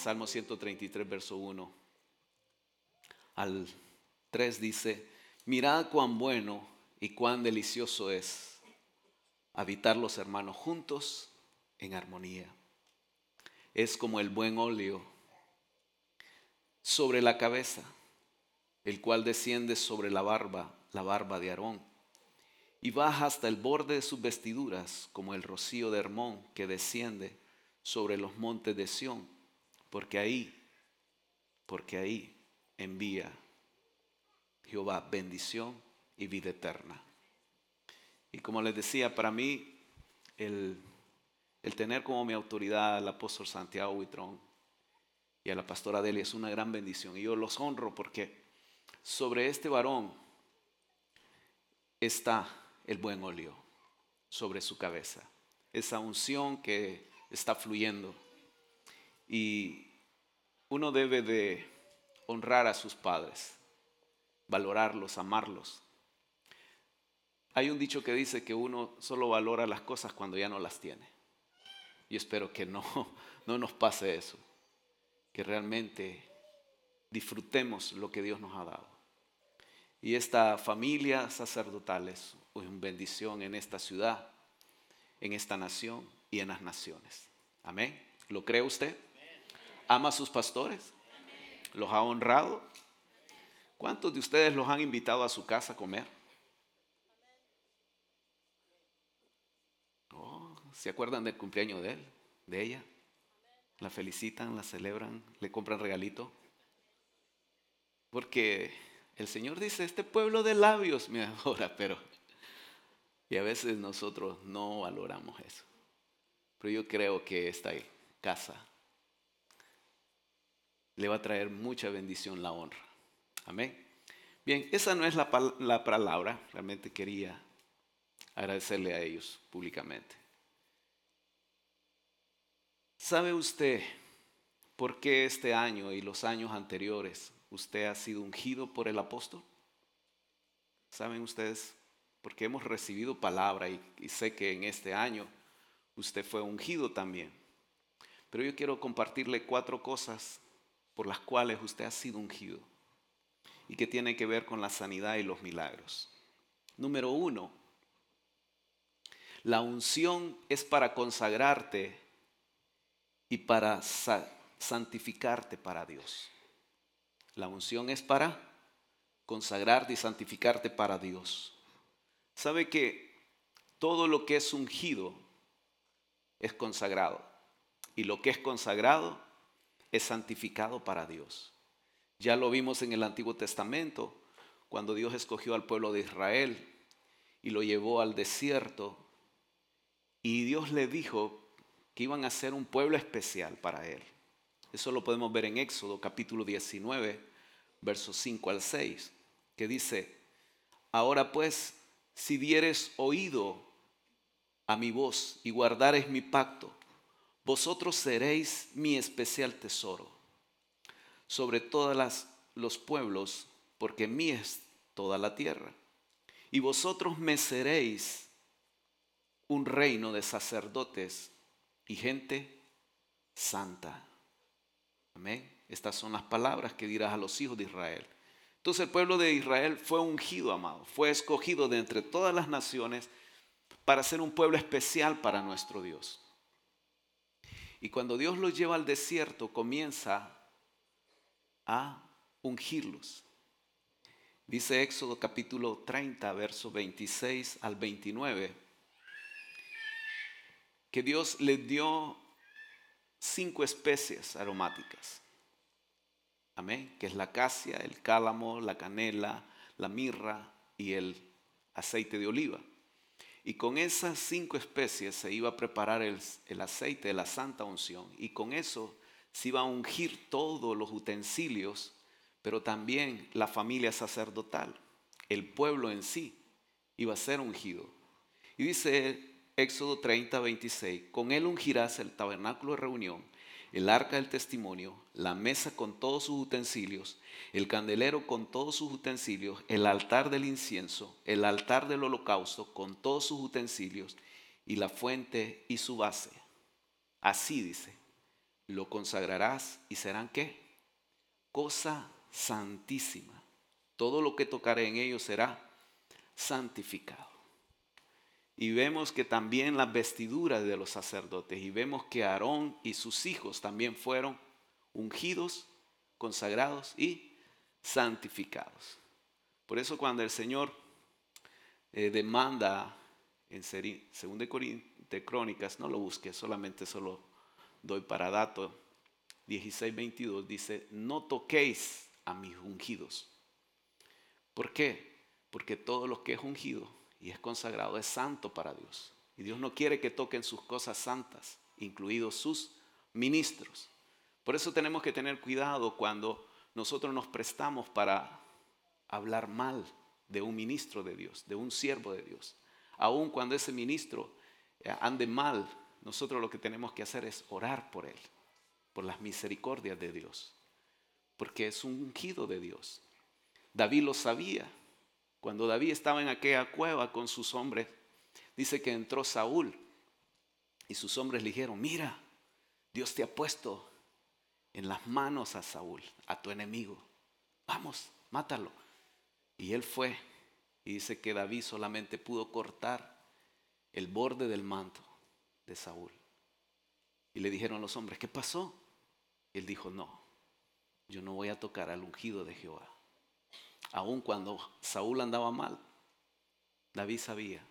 Salmo 133, verso 1 al 3 dice, mirad cuán bueno y cuán delicioso es habitar los hermanos juntos en armonía. Es como el buen óleo sobre la cabeza, el cual desciende sobre la barba, la barba de Aarón, y baja hasta el borde de sus vestiduras, como el rocío de Hermón que desciende sobre los montes de Sión, porque ahí, porque ahí envía Jehová bendición y vida eterna. Y como les decía, para mí el, tener como mi autoridad al apóstol Santiago Huitrón y a la pastora Delia es una gran bendición. Y yo los honro porque sobre este varón está el buen óleo sobre su cabeza. Esa unción que está fluyendo. Y uno debe de honrar a sus padres, valorarlos, amarlos. Hay un dicho que dice que uno solo valora las cosas cuando ya no las tiene. Y espero que no, no nos pase eso, que realmente disfrutemos lo que Dios nos ha dado. Y esta familia sacerdotal es una bendición en esta ciudad, en esta nación y en las naciones. Amén. ¿Lo cree usted? ¿Ama a sus pastores? ¿Los ha honrado? ¿Cuántos de ustedes los han invitado a su casa a comer? Oh, ¿Se acuerdan del cumpleaños de él, de ella? La felicitan, la celebran, le compran regalito. Porque el Señor dice, este pueblo de labios me adora, pero... Y a veces nosotros no valoramos eso. Pero yo creo que esta casa le va a traer mucha bendición la honra. Amén. Bien, esa no es la, la palabra, realmente quería agradecerle a ellos públicamente. ¿Sabe usted por qué este año y los años anteriores usted ha sido ungido por el apóstol? ¿Saben ustedes? Porque hemos recibido palabra y sé que en este año usted fue ungido también. Pero yo quiero compartirle cuatro cosas por las cuales usted ha sido ungido y que tiene que ver con la sanidad y los milagros. Número uno, la unción es para consagrarte y para santificarte para Dios. La unción es para consagrarte y santificarte para Dios. ¿Sabe que todo lo que es ungido es consagrado? Y lo que es consagrado es santificado para Dios. Ya lo vimos en el Antiguo Testamento, cuando Dios escogió al pueblo de Israel y lo llevó al desierto. Y Dios le dijo que iban a ser un pueblo especial para él. Eso lo podemos ver en Éxodo capítulo 19, versos 5 al 6, que dice, ahora pues, si dieres oído a mi voz y guardares mi pacto, vosotros seréis mi especial tesoro sobre todos los pueblos, porque mí es toda la tierra. Y vosotros me seréis un reino de sacerdotes y gente santa. Amén. Estas son las palabras que dirás a los hijos de Israel. Entonces el pueblo de Israel fue ungido, amado, fue escogido de entre todas las naciones para ser un pueblo especial para nuestro Dios. Y cuando Dios los lleva al desierto, comienza a ungirlos. Dice Éxodo capítulo 30, verso 26 al 29, que Dios les dio cinco especies aromáticas. Amén. Que es la acacia, el cálamo, la canela, la mirra y el aceite de oliva. Y con esas cinco especies se iba a preparar el, aceite de la santa unción. Y con eso se iba a ungir todos los utensilios, pero también la familia sacerdotal, el pueblo en sí, iba a ser ungido. Y dice Éxodo 30, 26, con él ungirás el tabernáculo de reunión el arca del testimonio, la mesa con todos sus utensilios, el candelero con todos sus utensilios, el altar del incienso, el altar del holocausto con todos sus utensilios y la fuente y su base. Así dice, lo consagrarás y serán qué? Cosa santísima. Todo lo que tocaré en ellos será santificado. Y vemos que también las vestiduras de los sacerdotes, y vemos que Aarón y sus hijos también fueron ungidos, consagrados y santificados. Por eso cuando el Señor eh, demanda en 2 de Crónicas, no lo busque, solamente solo doy para dato, 16, 22, dice, no toquéis a mis ungidos. ¿Por qué? Porque todo lo que es ungido y es consagrado es santo para Dios. Y Dios no quiere que toquen sus cosas santas, incluidos sus ministros. Por eso tenemos que tener cuidado cuando nosotros nos prestamos para hablar mal de un ministro de Dios, de un siervo de Dios. Aun cuando ese ministro eh, ande mal, nosotros lo que tenemos que hacer es orar por él, por las misericordias de Dios, porque es un ungido de Dios. David lo sabía. Cuando David estaba en aquella cueva con sus hombres, dice que entró Saúl y sus hombres le dijeron, mira, Dios te ha puesto en las manos a Saúl, a tu enemigo. Vamos, mátalo. Y él fue y dice que David solamente pudo cortar el borde del manto de Saúl. Y le dijeron los hombres, ¿qué pasó? Él dijo, no, yo no voy a tocar al ungido de Jehová. Aun cuando Saúl andaba mal, David sabía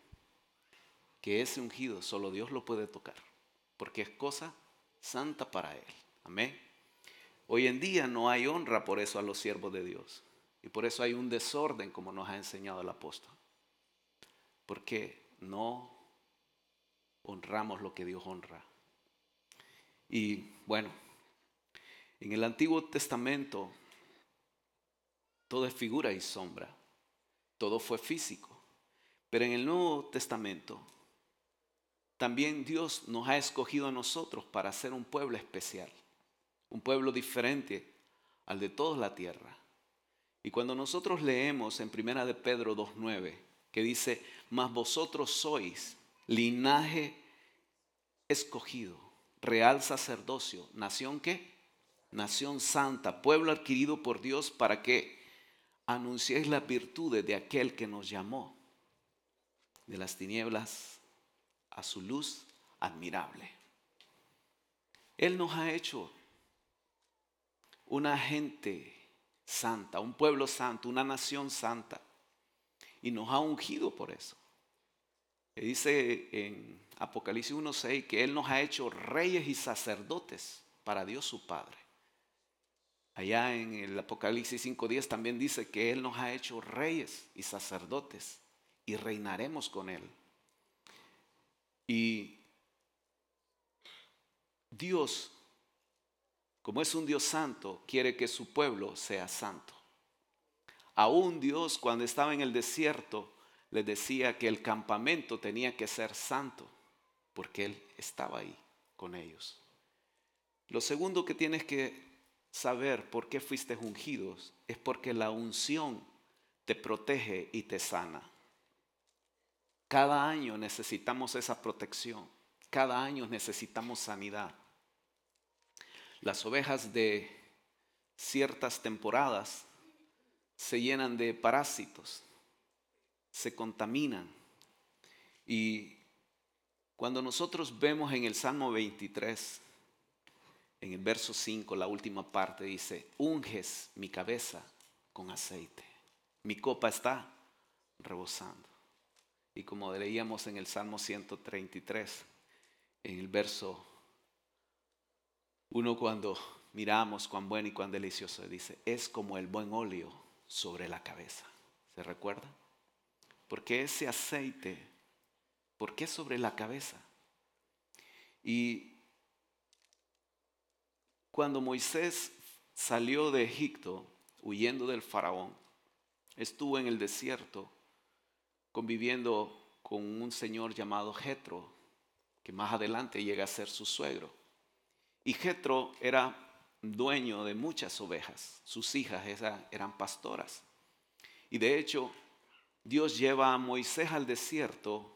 que ese ungido solo Dios lo puede tocar, porque es cosa santa para él. Amén. Hoy en día no hay honra por eso a los siervos de Dios. Y por eso hay un desorden como nos ha enseñado el apóstol. Porque no honramos lo que Dios honra. Y bueno, en el Antiguo Testamento todo es figura y sombra. Todo fue físico. Pero en el Nuevo Testamento también Dios nos ha escogido a nosotros para ser un pueblo especial, un pueblo diferente al de toda la tierra. Y cuando nosotros leemos en Primera de Pedro 2.9, que dice, mas vosotros sois linaje escogido, real sacerdocio, nación que, nación santa, pueblo adquirido por Dios para que anunciéis las virtudes de aquel que nos llamó de las tinieblas a su luz admirable. Él nos ha hecho una gente santa, un pueblo santo, una nación santa. Y nos ha ungido por eso. dice en Apocalipsis 1.6 que Él nos ha hecho reyes y sacerdotes para Dios su Padre. Allá en el Apocalipsis 5.10 también dice que Él nos ha hecho reyes y sacerdotes y reinaremos con Él. Y Dios como es un Dios santo, quiere que su pueblo sea santo. Aún Dios cuando estaba en el desierto les decía que el campamento tenía que ser santo, porque Él estaba ahí con ellos. Lo segundo que tienes que saber por qué fuiste ungidos es porque la unción te protege y te sana. Cada año necesitamos esa protección, cada año necesitamos sanidad. Las ovejas de ciertas temporadas se llenan de parásitos, se contaminan. Y cuando nosotros vemos en el Salmo 23, en el verso 5, la última parte dice, unges mi cabeza con aceite, mi copa está rebosando. Y como leíamos en el Salmo 133, en el verso uno cuando miramos cuán bueno y cuán delicioso dice, es como el buen óleo sobre la cabeza. ¿Se recuerda? Porque ese aceite, ¿por qué sobre la cabeza? Y cuando Moisés salió de Egipto huyendo del faraón, estuvo en el desierto conviviendo con un señor llamado Jetro, que más adelante llega a ser su suegro. Y Jetro era dueño de muchas ovejas. Sus hijas eran pastoras. Y de hecho, Dios lleva a Moisés al desierto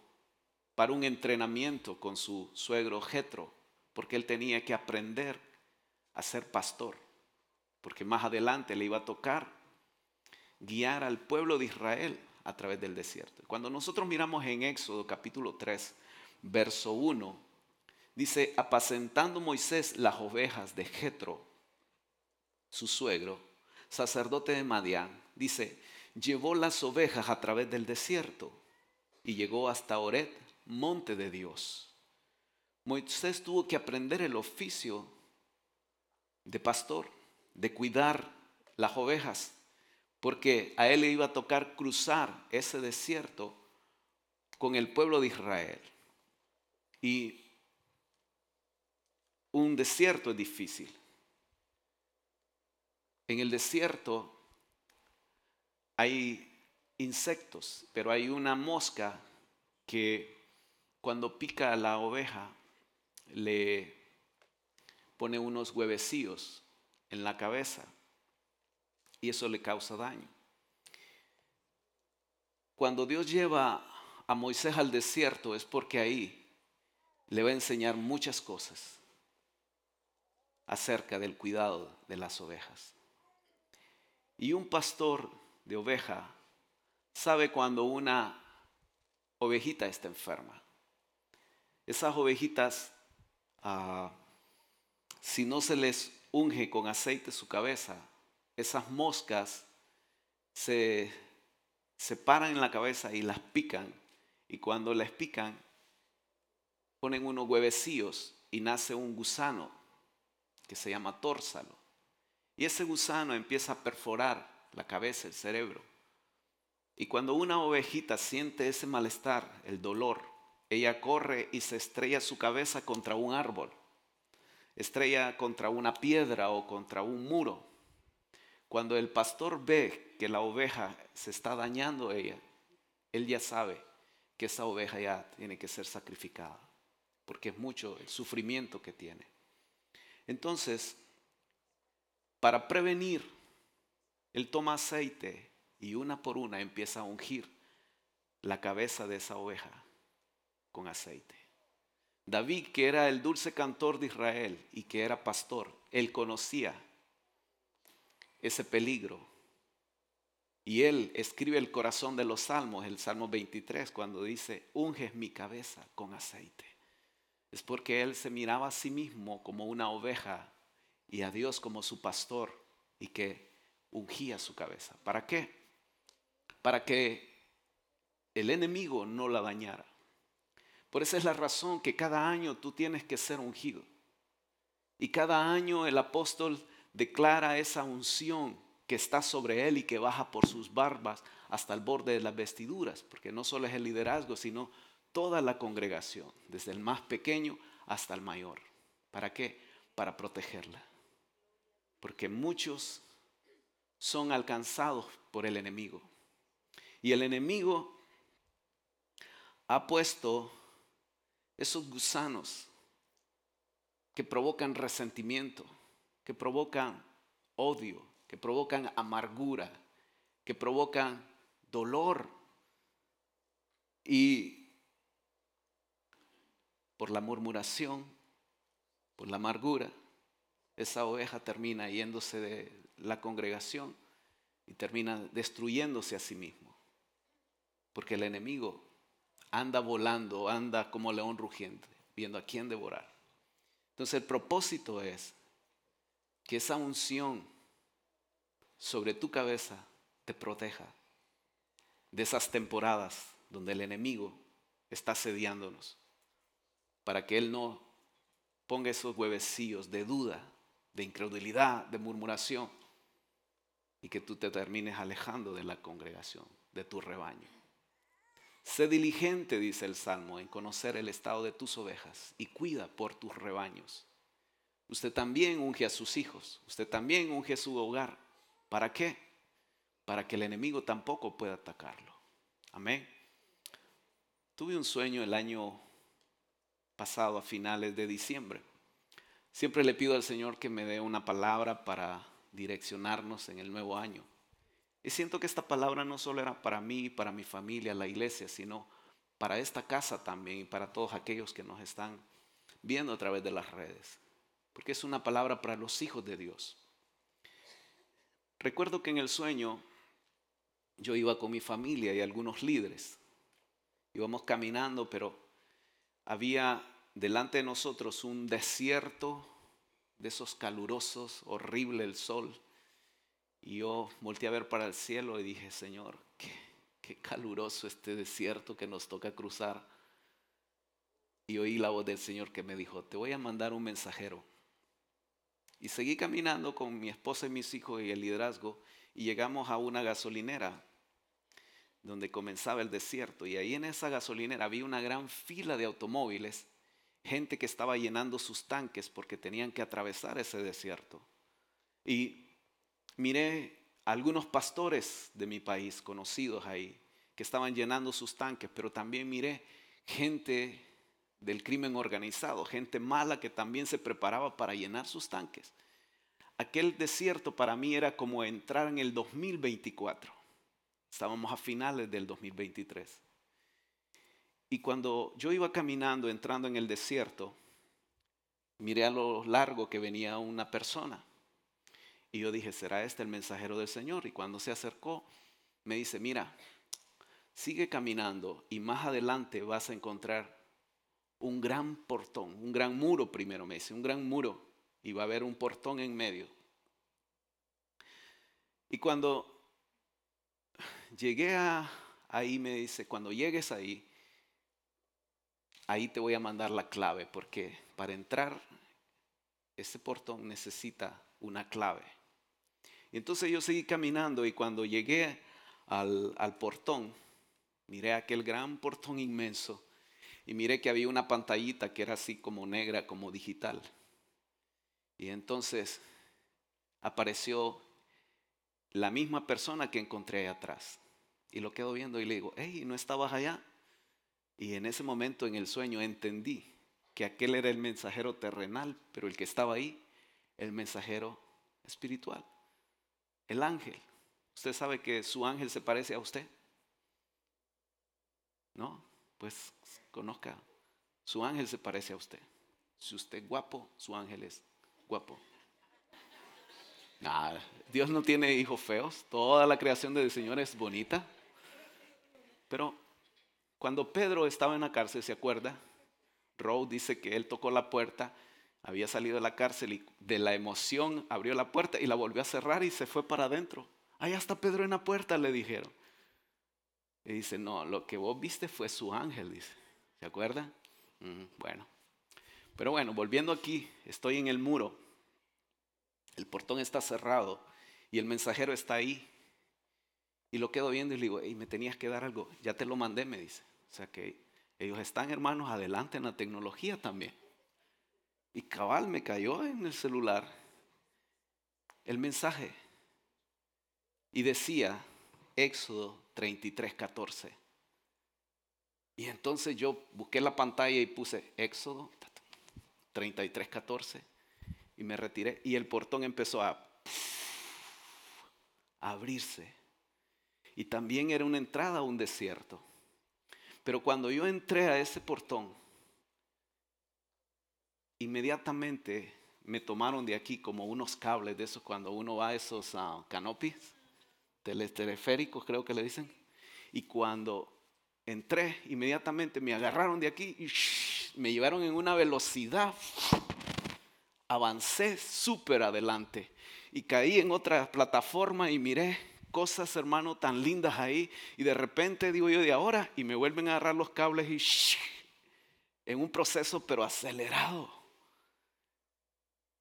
para un entrenamiento con su suegro Jetro, porque él tenía que aprender a ser pastor, porque más adelante le iba a tocar guiar al pueblo de Israel a través del desierto. Cuando nosotros miramos en Éxodo capítulo 3, verso 1, dice, apacentando Moisés las ovejas de Jetro, su suegro, sacerdote de Madián, dice, llevó las ovejas a través del desierto y llegó hasta Oret, monte de Dios. Moisés tuvo que aprender el oficio de pastor, de cuidar las ovejas, porque a él le iba a tocar cruzar ese desierto con el pueblo de Israel. Y un desierto es difícil. En el desierto hay insectos, pero hay una mosca que cuando pica a la oveja le pone unos huevecillos en la cabeza y eso le causa daño. Cuando Dios lleva a Moisés al desierto es porque ahí le va a enseñar muchas cosas acerca del cuidado de las ovejas. Y un pastor de oveja sabe cuando una ovejita está enferma. Esas ovejitas, ah, si no se les unge con aceite su cabeza, esas moscas se, se paran en la cabeza y las pican. Y cuando las pican, ponen unos huevecillos y nace un gusano que se llama tórsalo. Y ese gusano empieza a perforar la cabeza, el cerebro. Y cuando una ovejita siente ese malestar, el dolor, ella corre y se estrella su cabeza contra un árbol, estrella contra una piedra o contra un muro. Cuando el pastor ve que la oveja se está dañando ella, él ya sabe que esa oveja ya tiene que ser sacrificada, porque es mucho el sufrimiento que tiene. Entonces, para prevenir él toma aceite y una por una empieza a ungir la cabeza de esa oveja con aceite. David, que era el dulce cantor de Israel y que era pastor, él conocía ese peligro. Y él escribe el corazón de los salmos, el Salmo 23, cuando dice, unges mi cabeza con aceite. Es porque él se miraba a sí mismo como una oveja y a Dios como su pastor y que ungía su cabeza. ¿Para qué? Para que el enemigo no la dañara. Por esa es la razón que cada año tú tienes que ser ungido. Y cada año el apóstol declara esa unción que está sobre él y que baja por sus barbas hasta el borde de las vestiduras, porque no solo es el liderazgo, sino toda la congregación, desde el más pequeño hasta el mayor. ¿Para qué? Para protegerla. Porque muchos son alcanzados por el enemigo. Y el enemigo ha puesto esos gusanos que provocan resentimiento, que provocan odio, que provocan amargura, que provocan dolor. Y por la murmuración, por la amargura, esa oveja termina yéndose de la congregación y termina destruyéndose a sí mismo. Porque el enemigo anda volando, anda como león rugiente, viendo a quién devorar. Entonces el propósito es que esa unción sobre tu cabeza te proteja de esas temporadas donde el enemigo está asediándonos, para que Él no ponga esos huevecillos de duda, de incredulidad, de murmuración, y que tú te termines alejando de la congregación, de tu rebaño. Sé diligente, dice el Salmo, en conocer el estado de tus ovejas y cuida por tus rebaños. Usted también unge a sus hijos, usted también unge a su hogar. ¿Para qué? Para que el enemigo tampoco pueda atacarlo. Amén. Tuve un sueño el año pasado, a finales de diciembre. Siempre le pido al Señor que me dé una palabra para direccionarnos en el nuevo año. Y siento que esta palabra no solo era para mí, para mi familia, la iglesia, sino para esta casa también y para todos aquellos que nos están viendo a través de las redes. porque es una palabra para los hijos de Dios. Recuerdo que en el sueño yo iba con mi familia y algunos líderes. Íbamos caminando, pero había delante de nosotros un desierto de esos calurosos, horrible el sol. Y yo volteé a ver para el cielo y dije, Señor, qué, qué caluroso este desierto que nos toca cruzar. Y oí la voz del Señor que me dijo, te voy a mandar un mensajero. Y seguí caminando con mi esposa y mis hijos y el liderazgo y llegamos a una gasolinera donde comenzaba el desierto. Y ahí en esa gasolinera había una gran fila de automóviles, gente que estaba llenando sus tanques porque tenían que atravesar ese desierto. Y miré algunos pastores de mi país conocidos ahí que estaban llenando sus tanques, pero también miré gente del crimen organizado, gente mala que también se preparaba para llenar sus tanques. Aquel desierto para mí era como entrar en el 2024 Estábamos a finales del 2023. Y cuando yo iba caminando, entrando en el desierto, miré a lo largo que venía una persona. Y yo dije, ¿será este el mensajero del Señor? Y cuando se acercó, me dice, mira, sigue caminando y más adelante vas a encontrar un gran portón, un gran muro primero, me dice, un gran muro. Y va a haber un portón en medio. Y cuando llegué a, ahí, me dice, cuando llegues ahí, ahí te voy a mandar la clave, porque para entrar, ese portón necesita una clave. Y entonces yo seguí caminando y cuando llegué al, al portón, miré aquel gran portón inmenso y miré que había una pantallita que era así como negra, como digital. Y entonces apareció la misma persona que encontré ahí atrás. Y lo quedo viendo y le digo, hey, ¿no estabas allá? Y en ese momento en el sueño entendí que aquel era el mensajero terrenal, pero el que estaba ahí, el mensajero espiritual, el ángel. ¿Usted sabe que su ángel se parece a usted? ¿No? Pues conozca, su ángel se parece a usted. Si usted es guapo, su ángel es guapo. Dios no tiene hijos feos, toda la creación del Señor es bonita. Pero cuando Pedro estaba en la cárcel, ¿se acuerda? Rowe dice que él tocó la puerta, había salido de la cárcel y de la emoción abrió la puerta y la volvió a cerrar y se fue para adentro. Ahí está Pedro en la puerta, le dijeron. Y dice, no, lo que vos viste fue su ángel, dice. ¿Se acuerda? bueno. Pero bueno, volviendo aquí, estoy en el muro. El portón está cerrado y el mensajero está ahí. Y lo quedo viendo y le digo, hey, me tenías que dar algo. Ya te lo mandé, me dice. O sea que ellos están, hermanos, adelante en la tecnología también. Y cabal me cayó en el celular el mensaje. Y decía, Éxodo 33, 14. Y entonces yo busqué la pantalla y puse Éxodo 33, 14. Y me retiré. Y el portón empezó a, a abrirse y también era una entrada a un desierto. Pero cuando yo entré a ese portón, inmediatamente me tomaron de aquí como unos cables de esos cuando uno va a esos uh, teleféricos creo que le dicen. Y cuando entré, inmediatamente me agarraron de aquí y me llevaron en una velocidad. Avancé súper adelante y caí en otra plataforma y miré cosas, hermano, tan lindas ahí. Y de repente digo yo de ahora y me vuelven a agarrar los cables y en un proceso pero acelerado.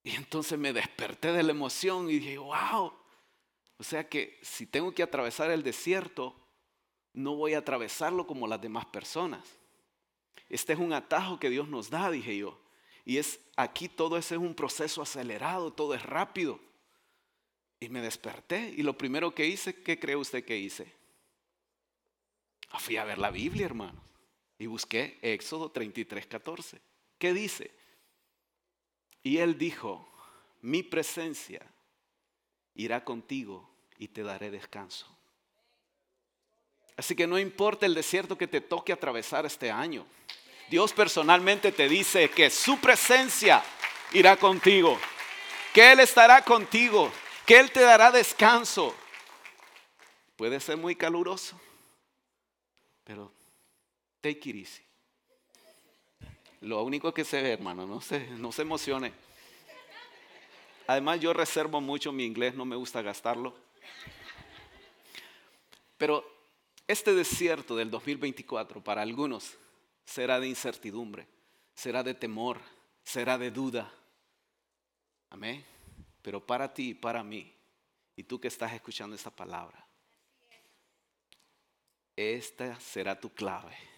Y entonces me desperté de la emoción y dije, wow. O sea que si tengo que atravesar el desierto, no voy a atravesarlo como las demás personas. Este es un atajo que Dios nos da, dije yo. Y es aquí todo ese es un proceso acelerado, todo es rápido. Y me desperté y lo primero que hice, ¿qué cree usted que hice? Ah, fui a ver la Biblia, hermano. Y busqué Éxodo 33, 14. ¿Qué dice? Y él dijo, mi presencia irá contigo y te daré descanso. Así que no importa el desierto que te toque atravesar este año. Dios personalmente te dice que su presencia irá contigo, que Él estará contigo, que Él te dará descanso. Puede ser muy caluroso, pero take it easy. Lo único que se ve, hermano, no se, no se emocione. Además, yo reservo mucho mi inglés, no me gusta gastarlo. Pero este desierto del 2024 para algunos será de incertidumbre, será de temor, será de duda. Amén. Pero para ti y para mí, y tú que estás escuchando esta palabra, esta será tu clave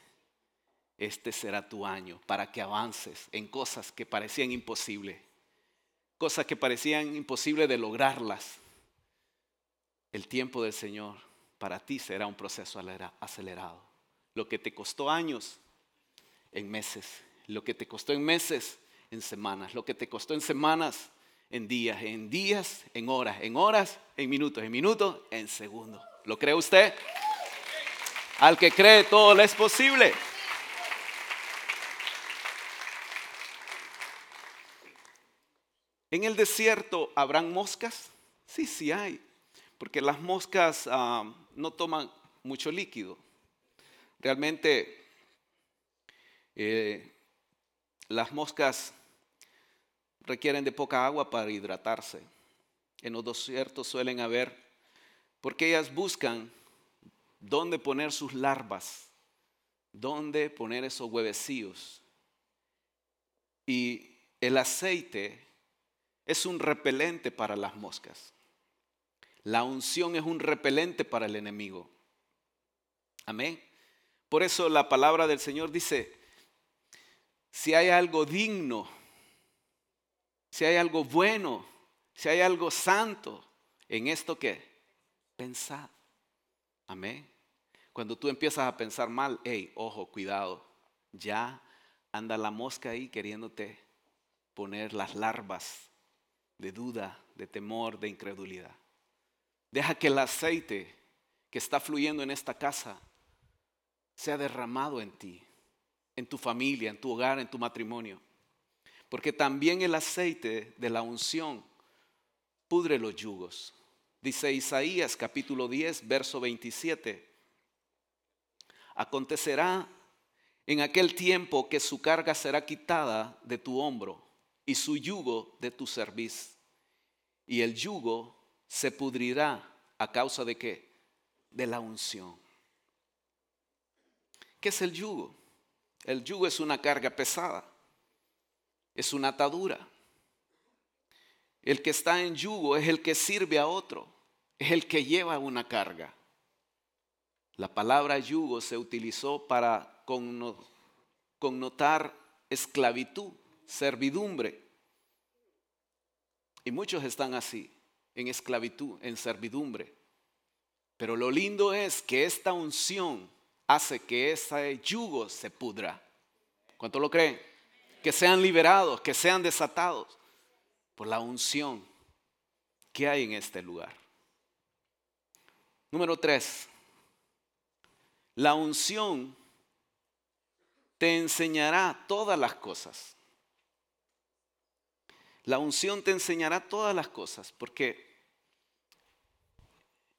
este será tu año para que avances en cosas que parecían imposibles, cosas que parecían imposibles de lograrlas. El tiempo del Señor para ti será un proceso acelerado. Lo que te costó años, en meses. Lo que te costó en meses, en semanas. Lo que te costó en semanas, en días. En días, en horas. En horas, en minutos. En minutos, en segundos. ¿Lo cree usted? Al que cree todo le es posible. ¿En el desierto habrán moscas? Sí, sí hay, porque las moscas ah, no toman mucho líquido. Realmente eh, las moscas requieren de poca agua para hidratarse. En los desiertos suelen haber, porque ellas buscan dónde poner sus larvas, dónde poner esos huevecillos. Y el aceite es un repelente para las moscas. La unción es un repelente para el enemigo. Amén. Por eso la palabra del Señor dice, si hay algo digno, si hay algo bueno, si hay algo santo, en esto que pensad. Amén. Cuando tú empiezas a pensar mal, hey, ojo, cuidado, ya anda la mosca ahí queriéndote poner las larvas de duda, de temor, de incredulidad. Deja que el aceite que está fluyendo en esta casa sea derramado en ti, en tu familia, en tu hogar, en tu matrimonio. Porque también el aceite de la unción pudre los yugos. Dice Isaías capítulo 10, verso 27. Acontecerá en aquel tiempo que su carga será quitada de tu hombro y su yugo de tu cerviz. Y el yugo se pudrirá a causa de qué? De la unción. ¿Qué es el yugo? El yugo es una carga pesada, es una atadura. El que está en yugo es el que sirve a otro, es el que lleva una carga. La palabra yugo se utilizó para connotar esclavitud servidumbre. Y muchos están así, en esclavitud, en servidumbre. Pero lo lindo es que esta unción hace que ese yugo se pudra. ¿Cuánto lo creen? Que sean liberados, que sean desatados por la unción que hay en este lugar. Número tres, la unción te enseñará todas las cosas. La unción te enseñará todas las cosas, porque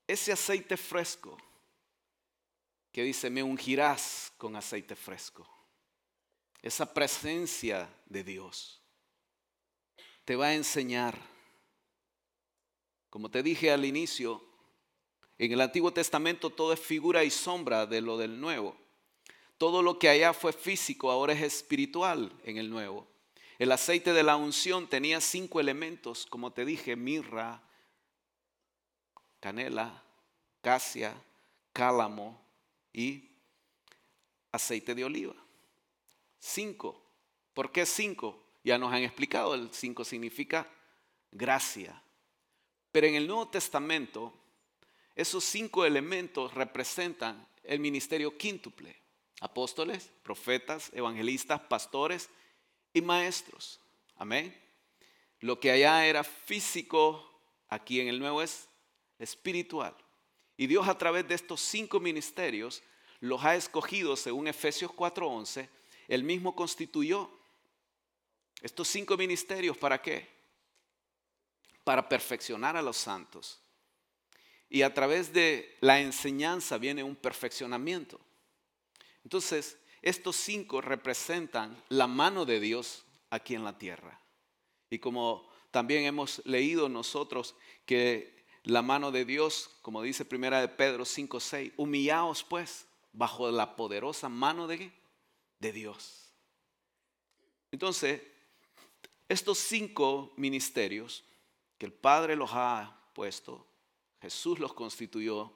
ese aceite fresco que dice, me ungirás con aceite fresco, esa presencia de Dios te va a enseñar. Como te dije al inicio, en el Antiguo Testamento todo es figura y sombra de lo del Nuevo. Todo lo que allá fue físico ahora es espiritual en el Nuevo. El aceite de la unción tenía cinco elementos, como te dije, mirra, canela, casia, cálamo y aceite de oliva. Cinco. ¿Por qué cinco? Ya nos han explicado, el cinco significa gracia. Pero en el Nuevo Testamento, esos cinco elementos representan el ministerio quíntuple. Apóstoles, profetas, evangelistas, pastores y maestros. Amén. Lo que allá era físico, aquí en el nuevo es espiritual. Y Dios a través de estos cinco ministerios los ha escogido según Efesios 4:11. Él mismo constituyó Estos cinco ministerios, ¿para qué? Para perfeccionar a los santos. Y a través de la enseñanza viene un perfeccionamiento. Entonces, estos cinco representan la mano de Dios aquí en la tierra. Y como también hemos leído nosotros que la mano de Dios, como dice primera de Pedro 5:6, humillaos pues bajo la poderosa mano de, de Dios. Entonces, estos cinco ministerios que el Padre los ha puesto, Jesús los constituyó,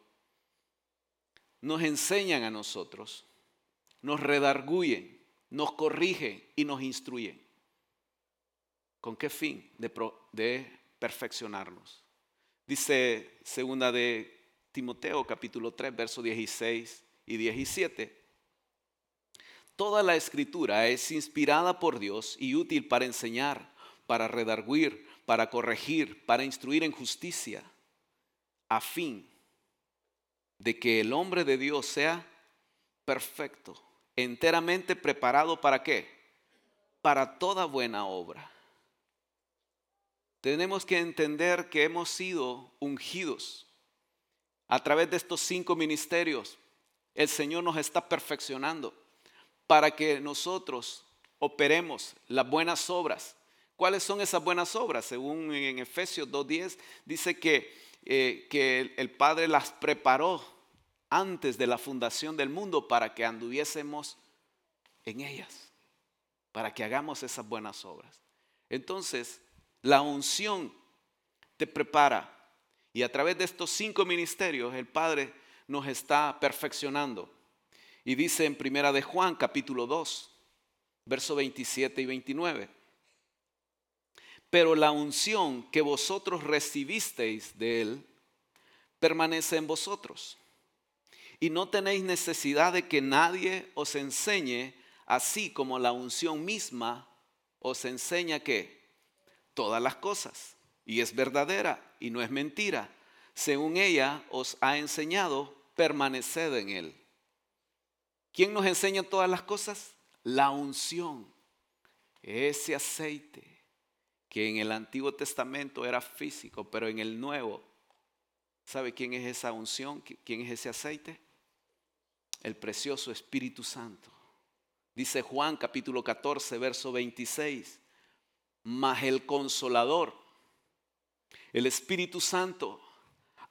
nos enseñan a nosotros, nos redarguyen, nos corrigen y nos instruyen. ¿Con qué fin? De, perfeccionarnos. Dice segunda de Timoteo capítulo 3, verso 16 y 17. Toda la escritura es inspirada por Dios y útil para enseñar, para redarguir, para corregir, para instruir en justicia, a fin de que el hombre de Dios sea perfecto, enteramente preparado para qué? Para toda buena obra. Tenemos que entender que hemos sido ungidos a través de estos cinco ministerios. El Señor nos está perfeccionando para que nosotros operemos las buenas obras. ¿Cuáles son esas buenas obras? Según en Efesios 2.10 dice que, eh, que el Padre las preparó antes de la fundación del mundo para que anduviésemos en ellas, para que hagamos esas buenas obras. Entonces, la unción te prepara. Y a través de estos cinco ministerios el Padre nos está perfeccionando. Y dice en Primera de Juan capítulo 2, verso 27 y 29. Pero la unción que vosotros recibisteis de Él permanece en vosotros. Y no tenéis necesidad de que nadie os enseñe, así como la unción misma os enseña que todas las cosas y es verdadera y no es mentira. Según ella os ha enseñado, permaneced en él. ¿Quién nos enseña todas las cosas? La unción, ese aceite que en el Antiguo Testamento era físico, pero en el Nuevo, ¿sabe quién es esa unción? ¿Quién es ese aceite? El precioso Espíritu Santo. Dice Juan capítulo 14, verso 26 mas el consolador, el Espíritu Santo,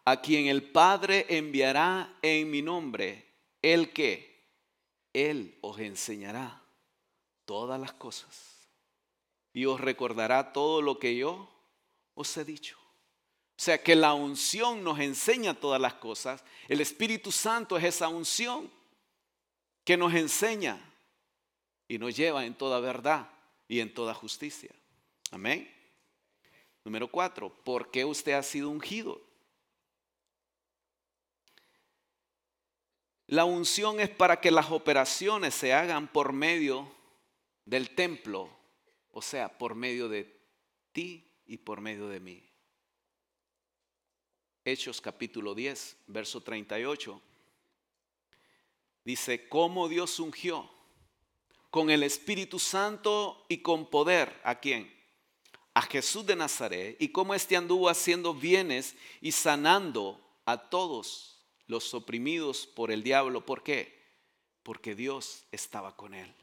a quien el Padre enviará en mi nombre, el que Él os enseñará todas las cosas y os recordará todo lo que yo os he dicho. O sea que la unción nos enseña todas las cosas. El Espíritu Santo es esa unción que nos enseña y nos lleva en toda verdad y en toda justicia. Amén. Número cuatro, ¿por qué usted ha sido ungido? La unción es para que las operaciones se hagan por medio del templo, o sea, por medio de ti y por medio de mí. Hechos capítulo 10, verso 38. Dice, ¿cómo Dios ungió? Con el Espíritu Santo y con poder. ¿A quién? a Jesús de Nazaret y cómo éste anduvo haciendo bienes y sanando a todos los oprimidos por el diablo. ¿Por qué? Porque Dios estaba con él.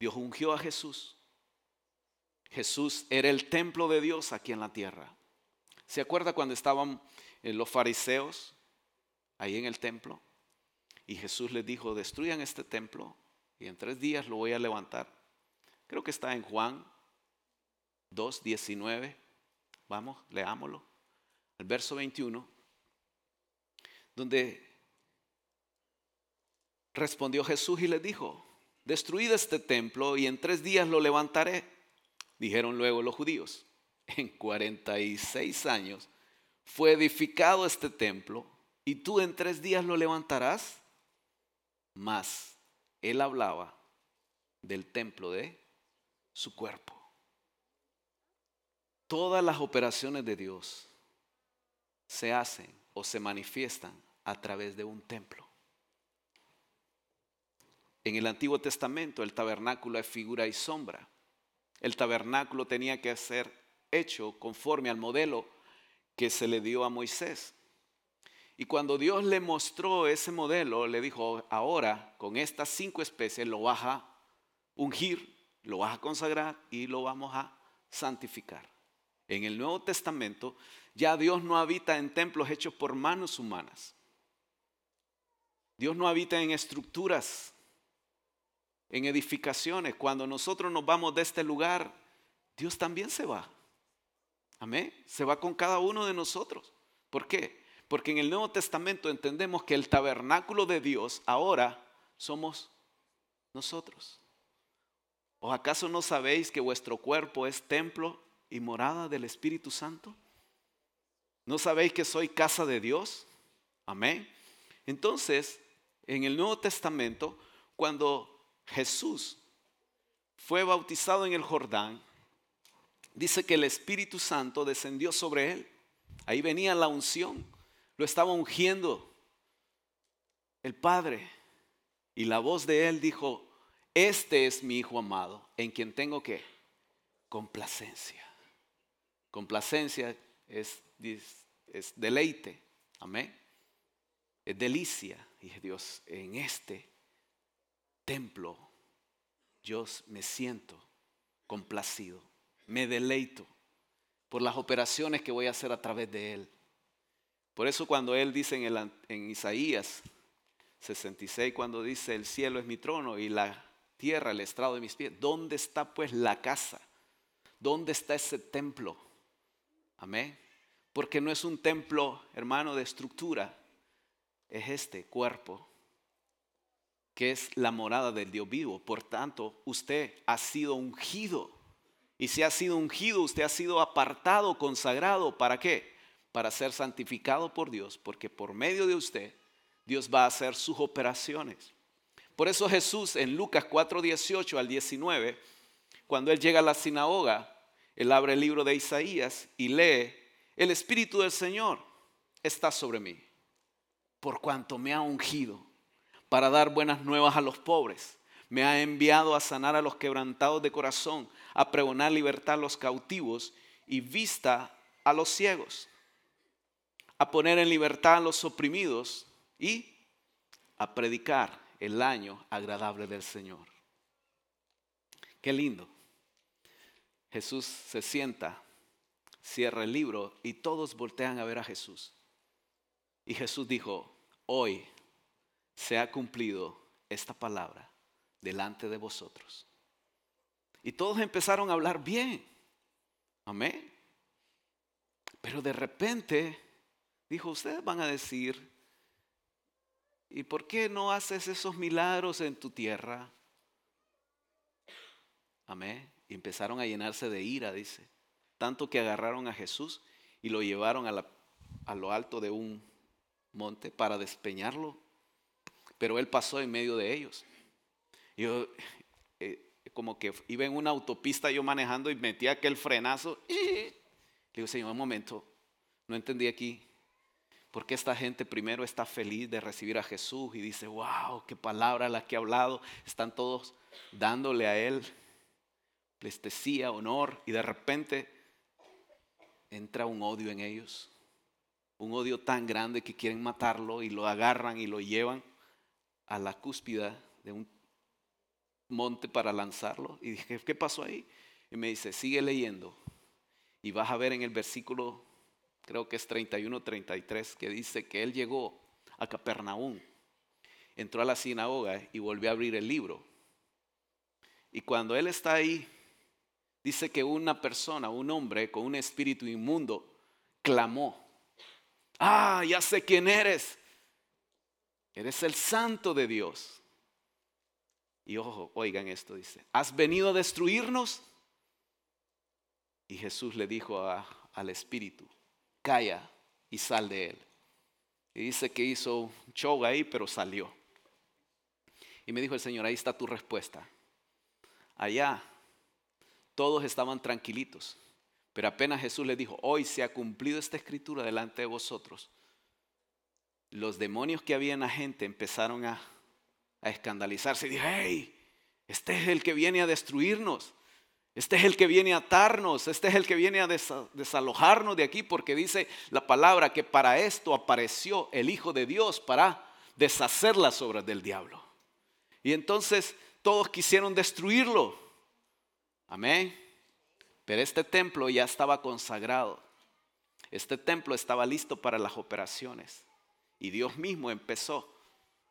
Dios ungió a Jesús. Jesús era el templo de Dios aquí en la tierra. ¿Se acuerda cuando estaban eh, los fariseos ahí en el templo? Y Jesús les dijo, destruyan este templo y en tres días lo voy a levantar. Creo que está en Juan 2.19. Vamos, leámoslo. El verso 21, donde respondió Jesús y le dijo, destruid este templo y en tres días lo levantaré. Dijeron luego los judíos, en 46 años fue edificado este templo y tú en tres días lo levantarás. Mas él hablaba del templo de su cuerpo. Todas las operaciones de Dios se hacen o se manifiestan a través de un templo. En el Antiguo Testamento el tabernáculo es figura y sombra el tabernáculo tenía que ser hecho conforme al modelo que se le dio a Moisés. Y cuando Dios le mostró ese modelo, le dijo, ahora con estas cinco especies lo vas a ungir, lo vas a consagrar y lo vamos a santificar. En el Nuevo Testamento ya Dios no habita en templos hechos por manos humanas. Dios no habita en estructuras, en edificaciones. Cuando nosotros nos vamos de este lugar, Dios también se va. Amén. Se va con cada uno de nosotros. ¿Por qué? Porque en el Nuevo Testamento entendemos que el tabernáculo de Dios ahora somos nosotros. ¿O acaso no sabéis que vuestro cuerpo es templo y morada del Espíritu Santo? ¿No sabéis que soy casa de Dios? Amén. Entonces, en el Nuevo Testamento, cuando Jesús fue bautizado en el Jordán, dice que el Espíritu Santo descendió sobre él. Ahí venía la unción. Lo estaba ungiendo el Padre. Y la voz de él dijo, este es mi Hijo amado, en quien tengo que complacencia. Complacencia es, es deleite. Amén. Es delicia. Dije, Dios, en este templo yo me siento complacido me deleito por las operaciones que voy a hacer a través de Él. Por eso cuando Él dice en, Isaías 66, cuando dice el cielo es mi trono y la tierra el estrado de mis pies, ¿dónde está pues la casa? ¿Dónde está ese templo? Amén. Porque no es un templo, hermano, de estructura, es este cuerpo que es la morada del Dios vivo. Por tanto, usted ha sido ungido y si ha sido ungido, usted ha sido apartado, consagrado. ¿Para qué? Para ser santificado por Dios, porque por medio de usted Dios va a hacer sus operaciones. Por eso Jesús en Lucas 4, 18 al 19, cuando él llega a la sinagoga, él abre el libro de Isaías y lee, el Espíritu del Señor está sobre mí, por cuanto me ha ungido para dar buenas nuevas a los pobres me ha enviado a sanar a los quebrantados de corazón, a pregonar libertad a los cautivos y vista a los ciegos, a poner en libertad a los oprimidos y a predicar el año agradable del Señor. Qué lindo. Jesús se sienta, cierra el libro y todos voltean a ver a Jesús. Y Jesús dijo, hoy se ha cumplido esta palabra delante de vosotros. Y todos empezaron a hablar bien. Amén. Pero de repente dijo, ustedes van a decir, ¿y por qué no haces esos milagros en tu tierra? Amén. Y empezaron a llenarse de ira, dice. Tanto que agarraron a Jesús y lo llevaron a, a lo alto de un monte para despeñarlo. Pero él pasó en medio de ellos. Yo eh, como que iba en una autopista yo manejando y metía aquel frenazo. Le digo, Señor, un momento, no entendí aquí. ¿Por qué esta gente primero está feliz de recibir a Jesús y dice, wow, qué palabra la que ha hablado? Están todos dándole a Él plestesía, honor, y de repente entra un odio en ellos. Un odio tan grande que quieren matarlo y lo agarran y lo llevan a la cúspida de un monte para lanzarlo. Y dije, ¿qué pasó ahí? Y me dice, sigue leyendo. Y vas a ver en el versículo, creo que es 31, 33, que dice que él llegó a Capernaum, entró a la sinagoga y volvió a abrir el libro. Y cuando él está ahí, dice que una persona, un hombre con un espíritu inmundo, clamó, ah, ya sé quién eres. Eres el santo de Dios. Y ojo, oigan esto, dice, ¿has venido a destruirnos? Y Jesús le dijo al espíritu, calla y sal de él. Y dice que hizo un show ahí, pero salió. Y me dijo el Señor, ahí está tu respuesta. Allá todos estaban tranquilitos, pero apenas Jesús le dijo, hoy se ha cumplido esta escritura delante de vosotros. Los demonios que había en la gente empezaron a a escandalizarse y dije, hey, este es el que viene a destruirnos. Este es el que viene a atarnos, este es el que viene a desalojarnos de aquí, porque dice la palabra que para esto apareció el Hijo de Dios, para deshacer las obras del diablo. Y entonces todos quisieron destruirlo. Amén. Pero este templo ya estaba consagrado. Este templo estaba listo para las operaciones. Y Dios mismo empezó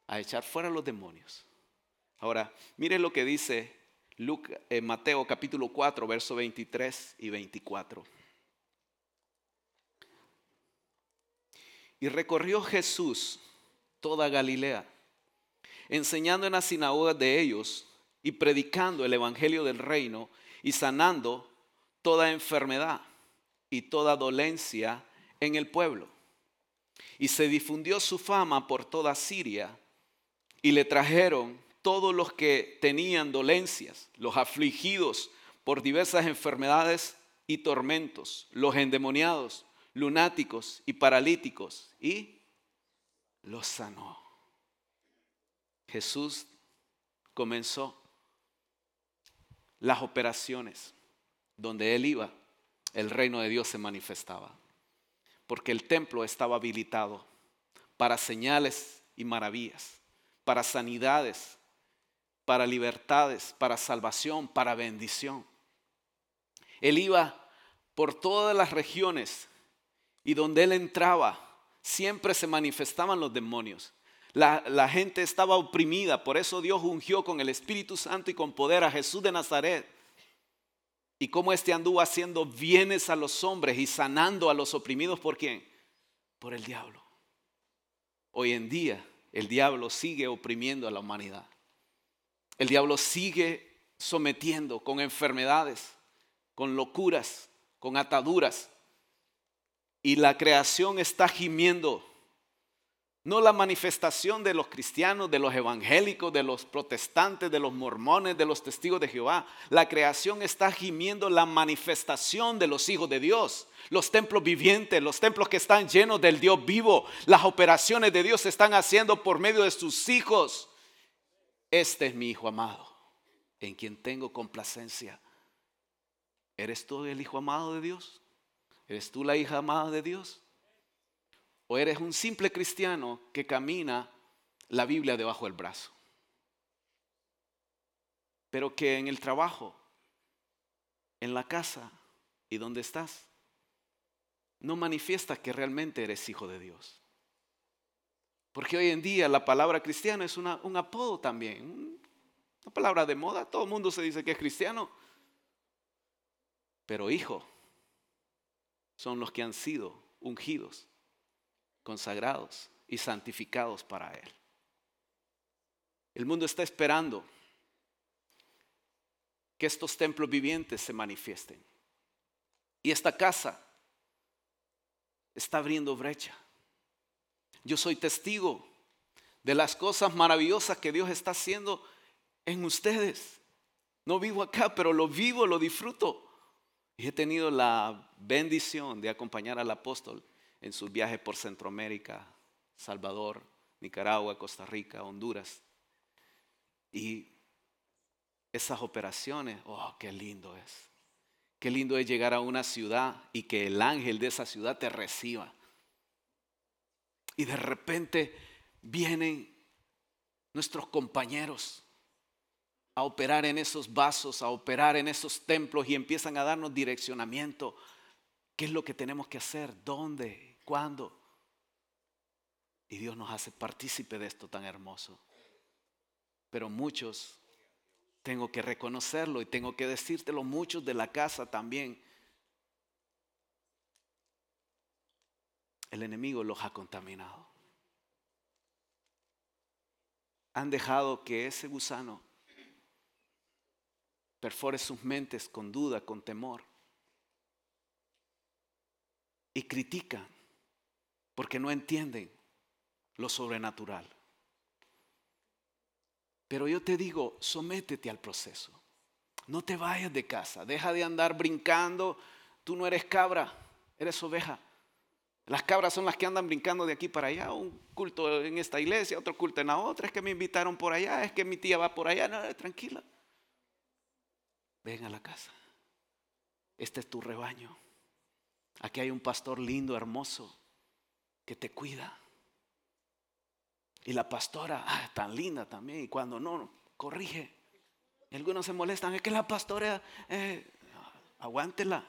a echar fuera los demonios. Ahora, mire lo que dice eh, Mateo capítulo 4, verso 23 y 24. Y recorrió Jesús toda Galilea, enseñando en las sinagogas de ellos y predicando el evangelio del reino y sanando toda enfermedad y toda dolencia en el pueblo. Y se difundió su fama por toda Siria y le trajeron todos los que tenían dolencias, los afligidos por diversas enfermedades y tormentos, los endemoniados, lunáticos y paralíticos, y los sanó. Jesús comenzó las operaciones. Donde él iba, el reino de Dios se manifestaba. Porque el templo estaba habilitado para señales y maravillas, para sanidades, para libertades, para salvación, para bendición. Él iba por todas las regiones y donde él entraba, siempre se manifestaban los demonios. La, gente estaba oprimida, por eso Dios ungió con el Espíritu Santo y con poder a Jesús de Nazaret. Y cómo éste anduvo haciendo bienes a los hombres y sanando a los oprimidos por quién? Por el diablo. Hoy en día el diablo sigue oprimiendo a la humanidad. El diablo sigue sometiendo con enfermedades, con locuras, con ataduras. Y la creación está gimiendo. No la manifestación de los cristianos, de los evangélicos, de los protestantes, de los mormones, de los testigos de Jehová. La creación está gimiendo la manifestación de los hijos de Dios. Los templos vivientes, los templos que están llenos del Dios vivo. Las operaciones de Dios se están haciendo por medio de sus hijos. Este es mi Hijo amado, en quien tengo complacencia. ¿Eres tú el Hijo amado de Dios? ¿Eres tú la hija amada de Dios? ¿O eres un simple cristiano que camina la Biblia debajo del brazo? Pero que en el trabajo, en la casa y donde estás, no manifiesta que realmente eres hijo de Dios. Porque hoy en día la palabra cristiano es un apodo también, una palabra de moda. Todo el mundo se dice que es cristiano. Pero hijo son los que han sido ungidos, consagrados y santificados para Él. El mundo está esperando que estos templos vivientes se manifiesten. Y esta casa está abriendo brecha. Yo soy testigo de las cosas maravillosas que Dios está haciendo en ustedes. No vivo acá, pero lo vivo, lo disfruto. Y he tenido la bendición de acompañar al apóstol en sus viajes por Centroamérica, Salvador, Nicaragua, Costa Rica, Honduras. Y esas operaciones, oh, qué lindo es. Qué lindo es llegar a una ciudad y que el ángel de esa ciudad te reciba y de repente vienen nuestros compañeros a operar en esos vasos, a operar en esos templos y empiezan a darnos direccionamiento. ¿Qué es lo que tenemos que hacer? ¿Dónde? ¿Cuándo? Y Dios nos hace partícipe de esto tan hermoso. Pero muchos, tengo que reconocerlo y tengo que decírtelo, muchos de la casa también el enemigo los ha contaminado. Han dejado que ese gusano perfore sus mentes con duda, con temor. Y critican porque no entienden lo sobrenatural. Pero yo te digo, sométete al proceso. No te vayas de casa, deja de andar brincando. Tú no eres cabra, eres oveja. Las cabras son las que andan brincando de aquí para allá, un culto en esta iglesia, otro culto en la otra, es que me invitaron por allá, es que mi tía va por allá, no, tranquila. Ven a la casa, Este es tu rebaño. Aquí hay un pastor lindo, hermoso, que te cuida. Y la pastora, ah, tan linda también. Y cuando no, corrige. Y algunos se molestan, es que la pastora, eh, aguántela.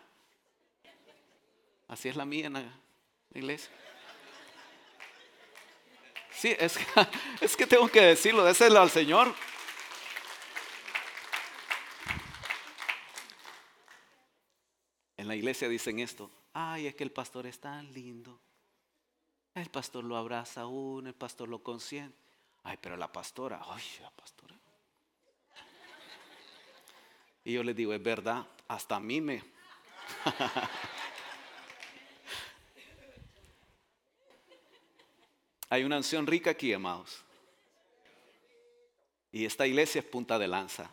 Así es la mía iglesia. Sí, es, es que tengo que decirlo, déselo al Señor. En la iglesia dicen esto, ay, es que el pastor es tan lindo. El pastor lo abraza a uno, el pastor lo consiente. Ay, pero la pastora, ay, la pastora. Y yo les digo, es verdad, hasta a mí me... Hay una unción rica aquí, amados. Y esta iglesia es punta de lanza.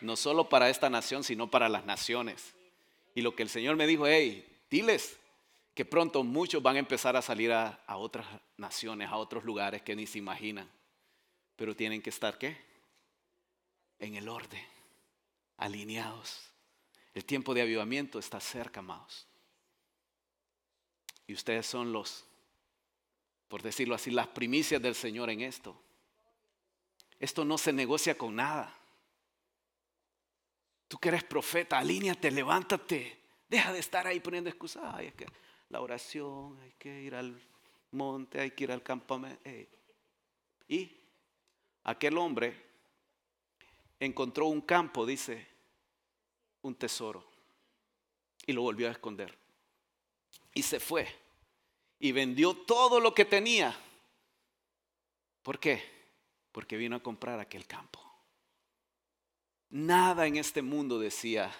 No solo para esta nación, sino para las naciones. Y lo que el Señor me dijo, hey, diles que pronto muchos van a empezar a salir a, a otras naciones, a otros lugares que ni se imaginan. Pero tienen que estar, ¿qué? En el orden, alineados. El tiempo de avivamiento está cerca, amados. Y ustedes son los por decirlo así, las primicias del Señor en esto. Esto no se negocia con nada. Tú que eres profeta, alíñate, levántate. Deja de estar ahí poniendo excusas. Ay, es que la oración, hay que ir al monte, hay que ir al campamento. Y aquel hombre encontró un campo, dice, un tesoro. Y lo volvió a esconder. Y se fue y vendió todo lo que tenía. ¿Por qué? Porque vino a comprar aquel campo. Nada en este mundo decía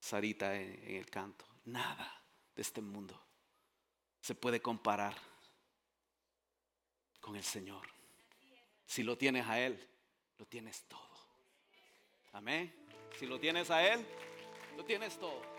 Sarita en el canto, nada de este mundo se puede comparar con el Señor. Si lo tienes a Él, lo tienes todo. Amén. Si lo tienes a Él, lo tienes todo.